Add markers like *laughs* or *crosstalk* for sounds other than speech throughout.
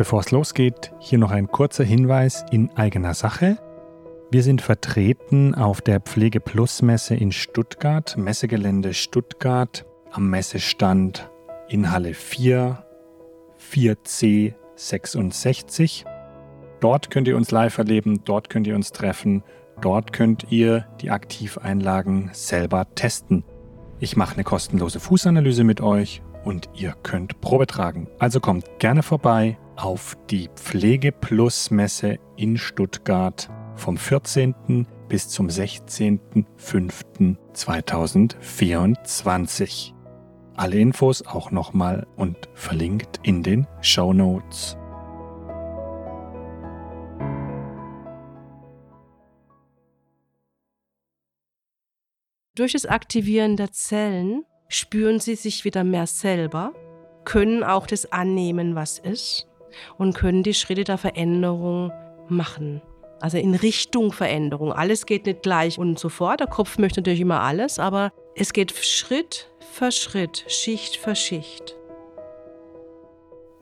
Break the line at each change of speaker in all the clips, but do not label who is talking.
Bevor es losgeht, hier noch ein kurzer Hinweis in eigener Sache. Wir sind vertreten auf der Pflege Plus Messe in Stuttgart, Messegelände Stuttgart, am Messestand in Halle 4, 4C 66. Dort könnt ihr uns live erleben, dort könnt ihr uns treffen, dort könnt ihr die Aktiveinlagen selber testen. Ich mache eine kostenlose Fußanalyse mit euch und ihr könnt Probe tragen. Also kommt gerne vorbei auf die Pflege Plus Messe in Stuttgart vom 14. bis zum 16.05.2024. Alle Infos auch nochmal und verlinkt in den Show Notes.
Durch das Aktivieren der Zellen spüren sie sich wieder mehr selber, können auch das annehmen, was ist und können die Schritte der Veränderung machen. Also in Richtung Veränderung. Alles geht nicht gleich und sofort. Der Kopf möchte natürlich immer alles, aber es geht Schritt für Schritt, Schicht für Schicht.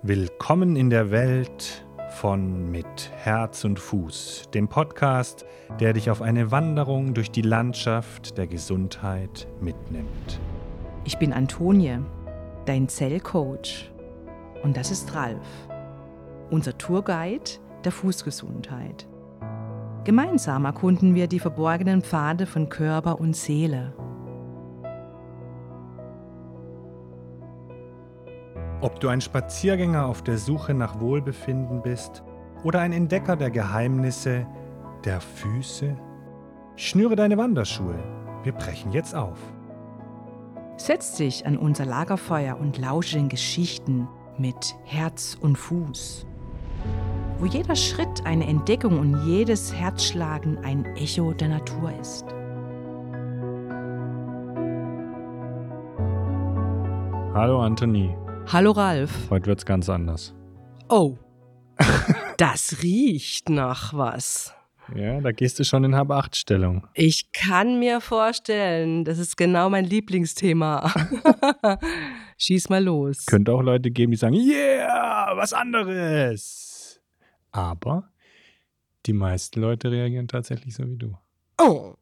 Willkommen in der Welt von Mit Herz und Fuß, dem Podcast, der dich auf eine Wanderung durch die Landschaft der Gesundheit mitnimmt.
Ich bin Antonie, dein Zellcoach. Und das ist Ralf, unser Tourguide der Fußgesundheit. Gemeinsam erkunden wir die verborgenen Pfade von Körper und Seele.
Ob du ein Spaziergänger auf der Suche nach Wohlbefinden bist oder ein Entdecker der Geheimnisse der Füße, schnüre deine Wanderschuhe. Wir brechen jetzt auf.
Setz dich an unser Lagerfeuer und lausche den Geschichten mit Herz und Fuß wo jeder Schritt eine Entdeckung und jedes Herzschlagen ein Echo der Natur ist.
Hallo Anthony.
Hallo Ralf.
Heute wird's ganz anders.
Oh. *laughs* das riecht nach was.
Ja, da gehst du schon in Hab-Acht-Stellung.
Ich kann mir vorstellen, das ist genau mein Lieblingsthema. *laughs* Schieß mal los.
Könnte auch Leute geben, die sagen, yeah, was anderes. Aber die meisten Leute reagieren tatsächlich so wie du.
Oh.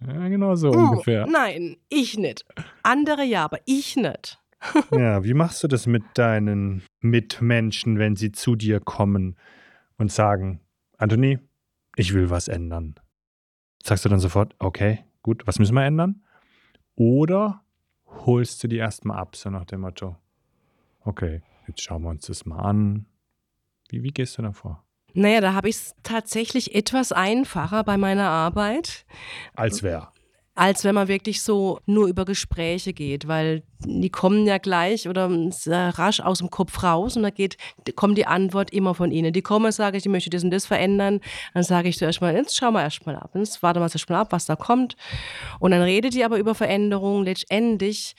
Ja, genau so
oh,
ungefähr.
Nein, ich nicht. Andere ja, aber ich nicht. *laughs*
ja, wie machst du das mit deinen Mitmenschen, wenn sie zu dir kommen und sagen, Anthony, ich will was ändern? Sagst du dann sofort, okay, gut, was müssen wir ändern? Oder holst du die erstmal ab, so nach dem Motto, okay, jetzt schauen wir uns das mal an, wie, wie gehst du da vor?
Naja, da habe ich es tatsächlich etwas einfacher bei meiner Arbeit.
Als wer?
Als wenn man wirklich so nur über Gespräche geht, weil die kommen ja gleich oder rasch aus dem Kopf raus und da geht, kommt die Antwort immer von ihnen. Die kommen, sage ich, ich möchte das und das verändern. Dann sage ich zuerst mal, jetzt schau mal erstmal ab. Jetzt warte mal erst mal ab, was da kommt. Und dann redet die aber über Veränderungen. Letztendlich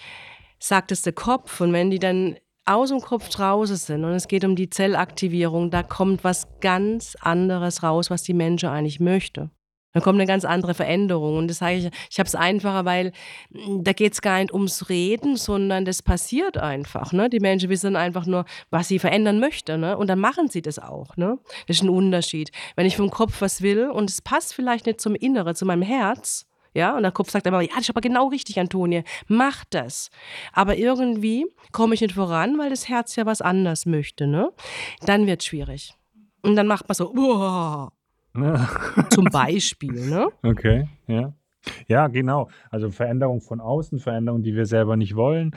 sagt es der Kopf und wenn die dann aus dem Kopf draußen sind und es geht um die Zellaktivierung, da kommt was ganz anderes raus, was die Menschen eigentlich möchte. Da kommt eine ganz andere Veränderung. Und das sage ich, ich habe es einfacher, weil hm, da geht es gar nicht ums Reden, sondern das passiert einfach. Ne? Die Menschen wissen einfach nur, was sie verändern möchten. Ne? Und dann machen sie das auch. Ne? Das ist ein Unterschied. Wenn ich vom Kopf was will und es passt vielleicht nicht zum Inneren, zu meinem Herz, ja, und der Kopf sagt immer, ja, das ist aber genau richtig, Antonie, mach das. Aber irgendwie komme ich nicht voran, weil das Herz ja was anderes möchte, ne? Dann wird es schwierig. Und dann macht man so, boah. *laughs* Zum Beispiel, ne?
Okay, ja. Ja, genau. Also Veränderung von außen, Veränderung, die wir selber nicht wollen,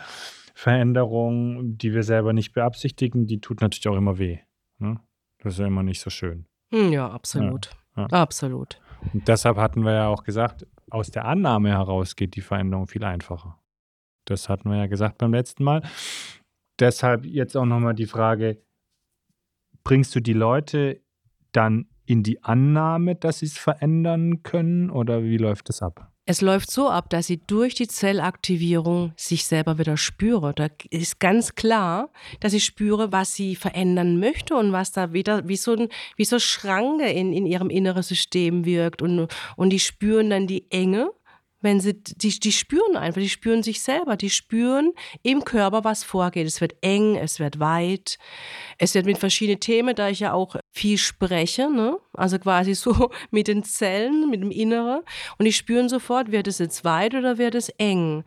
Veränderung, die wir selber nicht beabsichtigen, die tut natürlich auch immer weh. Ne? Das ist ja immer nicht so schön.
Hm, ja, absolut. Ja, ja. Absolut.
Und deshalb hatten wir ja auch gesagt, aus der Annahme heraus geht die Veränderung viel einfacher. Das hatten wir ja gesagt beim letzten Mal. Deshalb jetzt auch nochmal die Frage, bringst du die Leute dann in die Annahme, dass sie es verändern können oder wie läuft das ab?
Es läuft so ab, dass sie durch die Zellaktivierung sich selber wieder spüre. Da ist ganz klar, dass ich spüre, was sie verändern möchte und was da wieder wie so, ein, wie so Schranke in, in ihrem inneren System wirkt. Und, und die spüren dann die Enge, wenn sie, die, die spüren einfach, die spüren sich selber, die spüren im Körper, was vorgeht. Es wird eng, es wird weit, es wird mit verschiedenen Themen, da ich ja auch viel spreche, ne? also quasi so *laughs* mit den Zellen, mit dem Inneren. Und die spüren sofort, wird es jetzt weit oder wird es eng.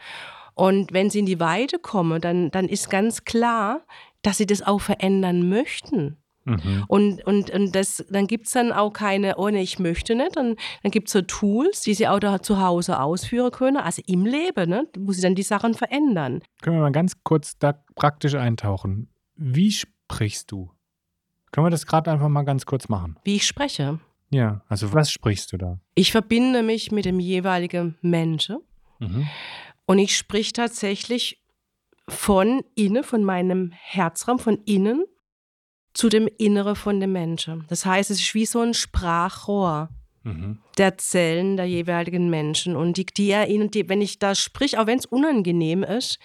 Und wenn sie in die Weite kommen, dann, dann ist ganz klar, dass sie das auch verändern möchten. Mhm. Und, und, und das, dann gibt es dann auch keine, oh ne, ich möchte nicht. Dann, dann gibt es so Tools, die sie auch da zu Hause ausführen können, also im Leben, ne, wo sie dann die Sachen verändern.
Können wir mal ganz kurz da praktisch eintauchen. Wie sprichst du? Können wir das gerade einfach mal ganz kurz machen?
Wie ich spreche.
Ja, also was sprichst du da?
Ich verbinde mich mit dem jeweiligen Menschen mhm. und ich sprich tatsächlich von innen, von meinem Herzraum, von innen zu dem Innere von dem Menschen. Das heißt, es ist wie so ein Sprachrohr mhm. der Zellen der jeweiligen Menschen. Und die, die erinnern, die, wenn ich da sprich, auch wenn es unangenehm ist,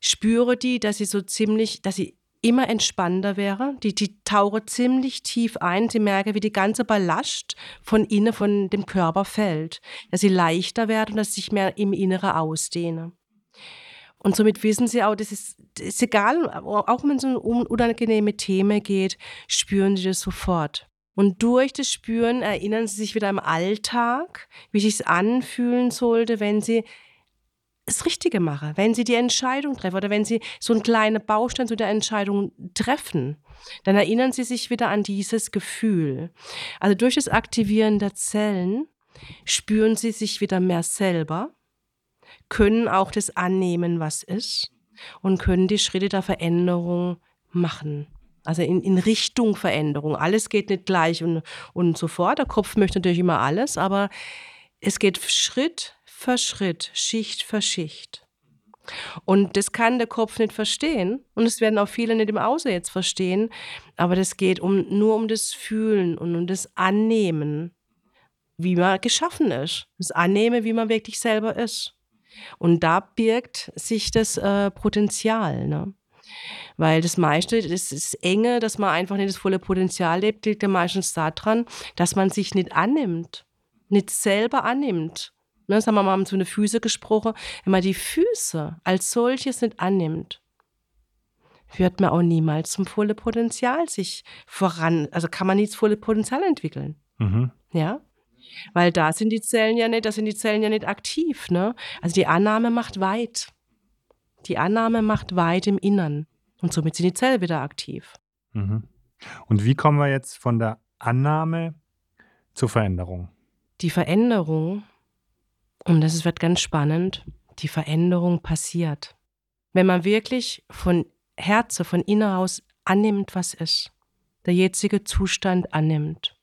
spüre die, dass sie so ziemlich, dass sie immer entspannter wäre. Die, die tauche ziemlich tief ein. Sie merke, wie die ganze Ballast von innen, von dem Körper fällt. Dass sie leichter wird und dass sie sich mehr im Innere ausdehne. Und somit wissen sie auch, das ist, das ist egal, auch wenn es um unangenehme Themen geht, spüren sie das sofort. Und durch das Spüren erinnern sie sich wieder im Alltag, wie sich es anfühlen sollte, wenn sie das Richtige machen, wenn sie die Entscheidung treffen oder wenn sie so einen kleinen Baustein zu der Entscheidung treffen, dann erinnern sie sich wieder an dieses Gefühl. Also durch das Aktivieren der Zellen spüren sie sich wieder mehr selber können auch das annehmen, was ist und können die Schritte der Veränderung machen. Also in, in Richtung Veränderung. Alles geht nicht gleich und, und so fort. Der Kopf möchte natürlich immer alles, aber es geht Schritt für Schritt, Schicht für Schicht. Und das kann der Kopf nicht verstehen. Und es werden auch viele nicht im Außen jetzt verstehen. Aber das geht um, nur um das Fühlen und um das Annehmen, wie man geschaffen ist. Das Annehmen, wie man wirklich selber ist. Und da birgt sich das äh, Potenzial. Ne? Weil das meiste, das ist enge, dass man einfach nicht das volle Potenzial lebt, liegt ja meistens daran, dass man sich nicht annimmt, nicht selber annimmt. Ne, das haben wir mal um so eine Füße gesprochen. Wenn man die Füße als solches nicht annimmt, wird man auch niemals zum volle Potenzial sich voran, also kann man nicht das volle Potenzial entwickeln. Mhm. Ja? Weil da sind die Zellen ja nicht, da sind die Zellen ja nicht aktiv, ne? Also die Annahme macht weit. Die Annahme macht weit im Innern. Und somit sind die Zellen wieder aktiv.
Mhm. Und wie kommen wir jetzt von der Annahme zur Veränderung?
Die Veränderung, und das wird ganz spannend, die Veränderung passiert. Wenn man wirklich von Herzen, von innen aus annimmt, was ist, der jetzige Zustand annimmt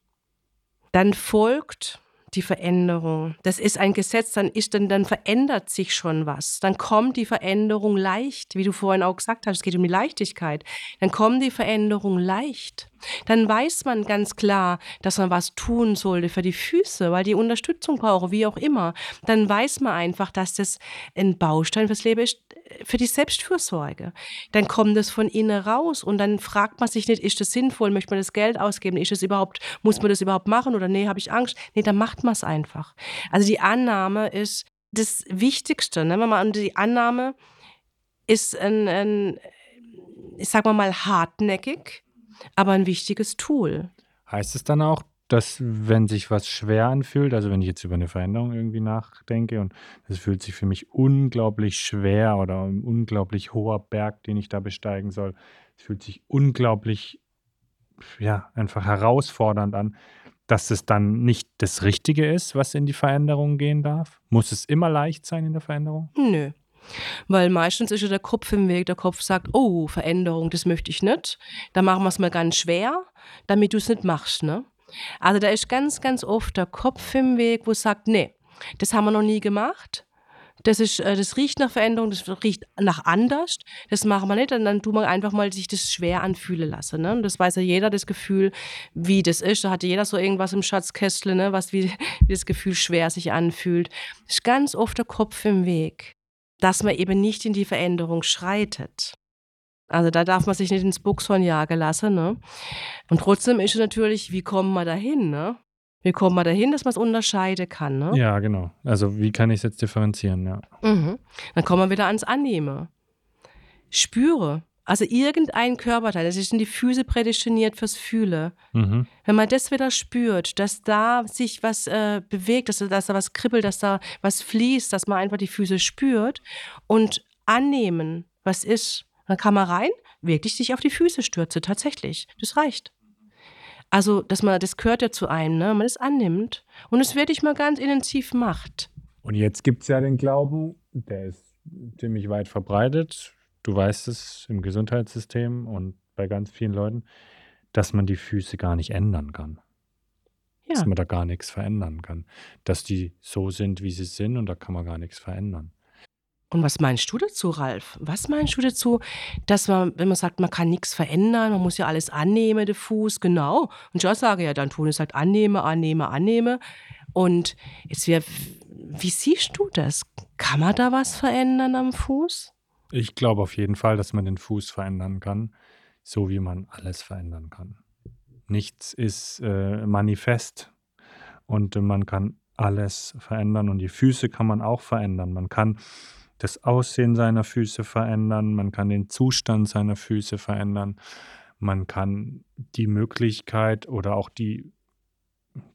dann folgt die Veränderung. Das ist ein Gesetz, dann ist dann, dann verändert sich schon was. Dann kommt die Veränderung leicht, wie du vorhin auch gesagt hast, es geht um die Leichtigkeit. Dann kommt die Veränderung leicht. Dann weiß man ganz klar, dass man was tun sollte für die Füße, weil die Unterstützung brauchen, wie auch immer. Dann weiß man einfach, dass das ein Baustein fürs Leben ist, für die Selbstfürsorge. Dann kommt das von innen raus und dann fragt man sich nicht, ist das sinnvoll, möchte man das Geld ausgeben, ist das überhaupt, muss man das überhaupt machen oder nee, habe ich Angst? Nee, dann macht man es einfach. Also die Annahme ist das Wichtigste. Ne? Wenn man die Annahme ist ein, ein ich sag mal hartnäckig, aber ein wichtiges Tool.
Heißt es dann auch, dass wenn sich was schwer anfühlt, also wenn ich jetzt über eine Veränderung irgendwie nachdenke und es fühlt sich für mich unglaublich schwer oder ein unglaublich hoher Berg, den ich da besteigen soll, es fühlt sich unglaublich, ja, einfach herausfordernd an, dass es dann nicht das Richtige ist, was in die Veränderung gehen darf? Muss es immer leicht sein in der Veränderung?
Nö. Weil meistens ist ja der Kopf im Weg. Der Kopf sagt, oh, Veränderung, das möchte ich nicht. Dann machen wir es mal ganz schwer, damit du es nicht machst. Ne? Also da ist ganz, ganz oft der Kopf im Weg, wo sagt, nee, das haben wir noch nie gemacht. Das, ist, äh, das riecht nach Veränderung, das riecht nach anders. Das machen wir nicht. Und dann tut man einfach mal sich das schwer anfühlen lassen. Ne? Und das weiß ja jeder, das Gefühl, wie das ist. Da hatte jeder so irgendwas im Schatzkästle, ne? was wie, *laughs* wie das Gefühl schwer sich anfühlt. Das ist ganz oft der Kopf im Weg, dass man eben nicht in die Veränderung schreitet. Also da darf man sich nicht ins Buchshorn jagen lassen. Ne? Und trotzdem ist es natürlich, wie kommen wir dahin? Ne? Wie kommt man dahin, dass man es unterscheiden kann? Ne?
Ja, genau. Also wie kann ich es jetzt differenzieren, ja.
Mhm. Dann kommen wir wieder ans Annehmen. Spüre. Also irgendein Körperteil, das in die Füße prädestiniert fürs Fühle.
Mhm.
Wenn man das wieder spürt, dass da sich was äh, bewegt, dass, dass da was kribbelt, dass da was fließt, dass man einfach die Füße spürt und annehmen, was ist, dann kann man rein, wirklich sich auf die Füße stürze, tatsächlich. Das reicht. Also, dass man, das gehört ja zu einem, ne? man es annimmt und es wirklich mal ganz intensiv macht.
Und jetzt gibt es ja den Glauben, der ist ziemlich weit verbreitet, du weißt es im Gesundheitssystem und bei ganz vielen Leuten, dass man die Füße gar nicht ändern kann.
Ja.
Dass man da gar nichts verändern kann. Dass die so sind, wie sie sind und da kann man gar nichts verändern.
Und was meinst du dazu, Ralf? Was meinst du dazu, dass man, wenn man sagt, man kann nichts verändern, man muss ja alles annehmen, der Fuß, genau. Und ich auch sage ja, dann tun es halt annehme, annehme, annehme. Und jetzt wäre, wie siehst du das? Kann man da was verändern am Fuß?
Ich glaube auf jeden Fall, dass man den Fuß verändern kann, so wie man alles verändern kann. Nichts ist äh, manifest und man kann alles verändern und die Füße kann man auch verändern. Man kann das Aussehen seiner Füße verändern, man kann den Zustand seiner Füße verändern, man kann die Möglichkeit oder auch die,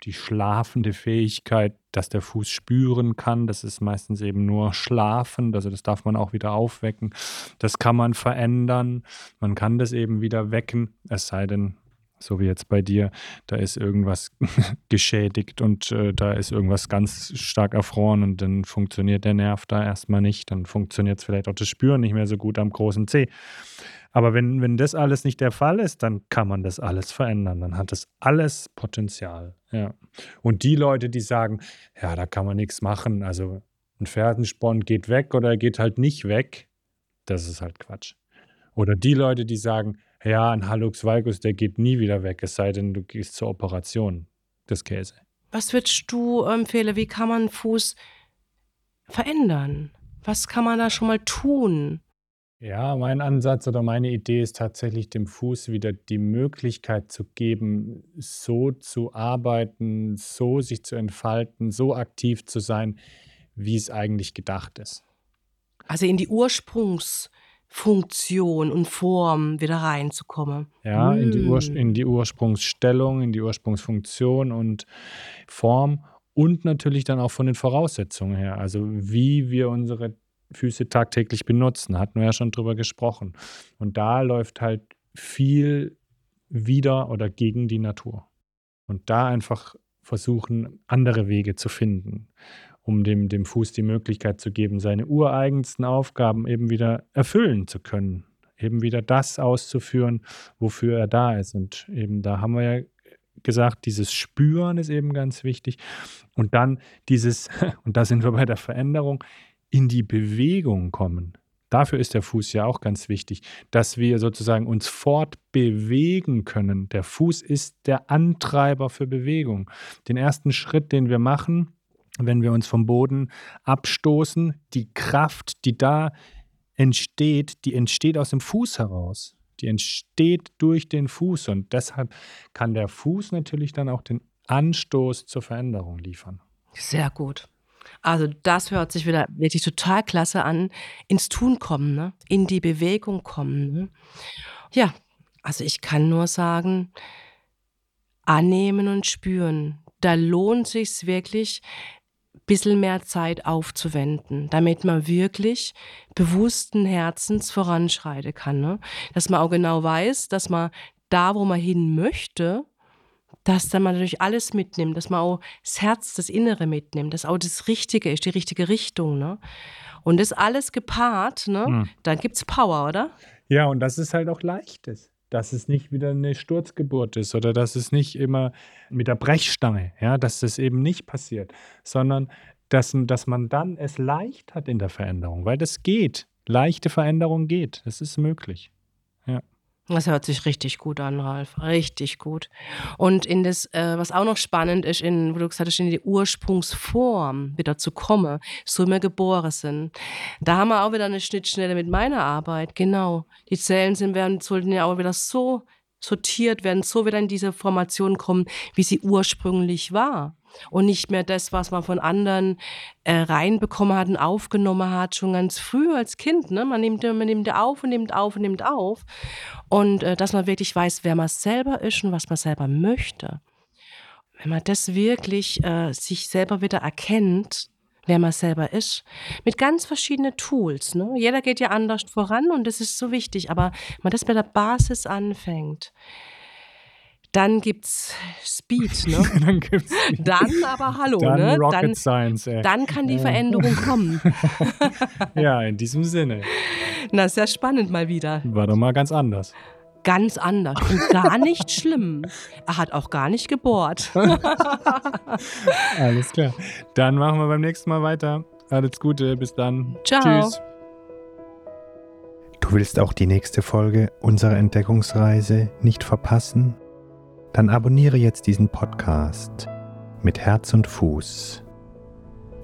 die schlafende Fähigkeit, dass der Fuß spüren kann, das ist meistens eben nur schlafen, also das darf man auch wieder aufwecken, das kann man verändern, man kann das eben wieder wecken, es sei denn, so wie jetzt bei dir, da ist irgendwas *laughs* geschädigt und äh, da ist irgendwas ganz stark erfroren und dann funktioniert der Nerv da erstmal nicht. Dann funktioniert es vielleicht auch das Spüren nicht mehr so gut am großen C. Aber wenn, wenn das alles nicht der Fall ist, dann kann man das alles verändern. Dann hat das alles Potenzial. Ja. Und die Leute, die sagen, ja, da kann man nichts machen, also ein Fersensporn geht weg oder geht halt nicht weg, das ist halt Quatsch. Oder die Leute, die sagen, ja, ein Hallux valgus, der geht nie wieder weg, es sei denn, du gehst zur Operation des Käse.
Was würdest du empfehlen? Wie kann man Fuß verändern? Was kann man da schon mal tun?
Ja, mein Ansatz oder meine Idee ist tatsächlich, dem Fuß wieder die Möglichkeit zu geben, so zu arbeiten, so sich zu entfalten, so aktiv zu sein, wie es eigentlich gedacht ist.
Also in die Ursprungsfunktion und Form wieder reinzukommen.
Ja, in, die
Mm.
in die Ursprungsstellung, in die Ursprungsfunktion und Form und natürlich dann auch von den Voraussetzungen her. Also wie wir unsere Füße tagtäglich benutzen, hatten wir ja schon drüber gesprochen. Und da läuft halt viel wieder oder gegen die Natur. Und da einfach versuchen, andere Wege zu finden, um dem, dem Fuß die Möglichkeit zu geben, seine ureigensten Aufgaben eben wieder erfüllen zu können. Eben wieder das auszuführen, wofür er da ist. Und eben da haben wir ja gesagt, dieses Spüren ist eben ganz wichtig. Und dann dieses, *laughs* und da sind wir bei der Veränderung, in die Bewegung kommen. Dafür ist der Fuß ja auch ganz wichtig, dass wir sozusagen uns fortbewegen können. Der Fuß ist der Antreiber für Bewegung. Den ersten Schritt, den wir machen, wenn wir uns vom Boden abstoßen, die Kraft, die da entsteht, die entsteht aus dem Fuß heraus. Die entsteht durch den Fuß und deshalb kann der Fuß natürlich dann auch den Anstoß zur Veränderung liefern.
Sehr gut. Also das hört sich wieder wirklich total klasse an. Ins Tun kommen, ne? in die Bewegung kommen. Ne? Ja, also ich kann nur sagen, annehmen und spüren. Da lohnt sich wirklich, ein bisschen mehr Zeit aufzuwenden, damit man wirklich bewussten Herzens voranschreiten kann. Ne? Dass man auch genau weiß, dass man da, wo man hin möchte, dass dann man natürlich alles mitnimmt, dass man auch das Herz, das Innere mitnimmt, dass auch das Richtige ist, die richtige Richtung. Ne? Und das alles gepaart, ne?
Hm.
dann gibt es Power, oder?
Ja, und dass es halt auch leicht ist. Dass es nicht wieder eine Sturzgeburt ist oder dass es nicht immer mit der Brechstange, ja, dass das eben nicht passiert, sondern dass, dass man dann es leicht hat in der Veränderung, weil das geht. Leichte Veränderung geht. Das ist möglich.
Das hört sich richtig gut an, Ralf. Richtig gut. Und in das, äh, was auch noch spannend ist, in, wo du gesagt hast, in die Ursprungsform wieder zu kommen, so wir geboren sind. Da haben wir auch wieder eine Schnittstelle mit meiner Arbeit. Genau. Die Zellen sind, werden, sollten ja auch wieder so, sortiert werden, so wieder in diese Formation kommen, wie sie ursprünglich war. Und nicht mehr das, was man von anderen äh, reinbekommen hat und aufgenommen hat, schon ganz früh als Kind. Ne? Man, nimmt, man nimmt auf und nimmt auf und nimmt auf. Und äh, dass man wirklich weiß, wer man selber ist und was man selber möchte. Wenn man das wirklich äh, sich selber wieder erkennt, wer man selber ist, mit ganz verschiedenen Tools. Ne? Jeder geht ja anders voran und das ist so wichtig, aber wenn man das bei der Basis anfängt, dann gibt's Speed, ne? *laughs*
dann gibt's
Dann aber hallo,
dann
ne?
Rocket
dann,
Science, ey.
dann kann die Veränderung kommen. *laughs*
ja, in diesem Sinne.
Na, sehr spannend mal wieder.
War doch mal ganz anders.
Ganz anders und gar nicht schlimm. Er hat auch gar nicht gebohrt. *laughs*
Alles klar. Dann machen wir beim nächsten Mal weiter. Alles Gute, bis dann.
Ciao.
Tschüss. Du willst auch die nächste Folge unserer Entdeckungsreise nicht verpassen? Dann abonniere jetzt diesen Podcast mit Herz und Fuß.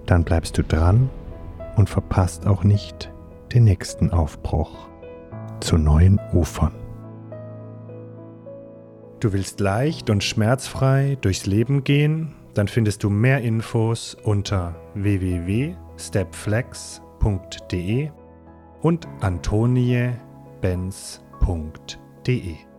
Dann bleibst du dran und verpasst auch nicht den nächsten Aufbruch zu neuen Ufern. Du willst leicht und schmerzfrei durchs Leben gehen? Dann findest du mehr Infos unter www.stepflex.de und antoniebenz.de.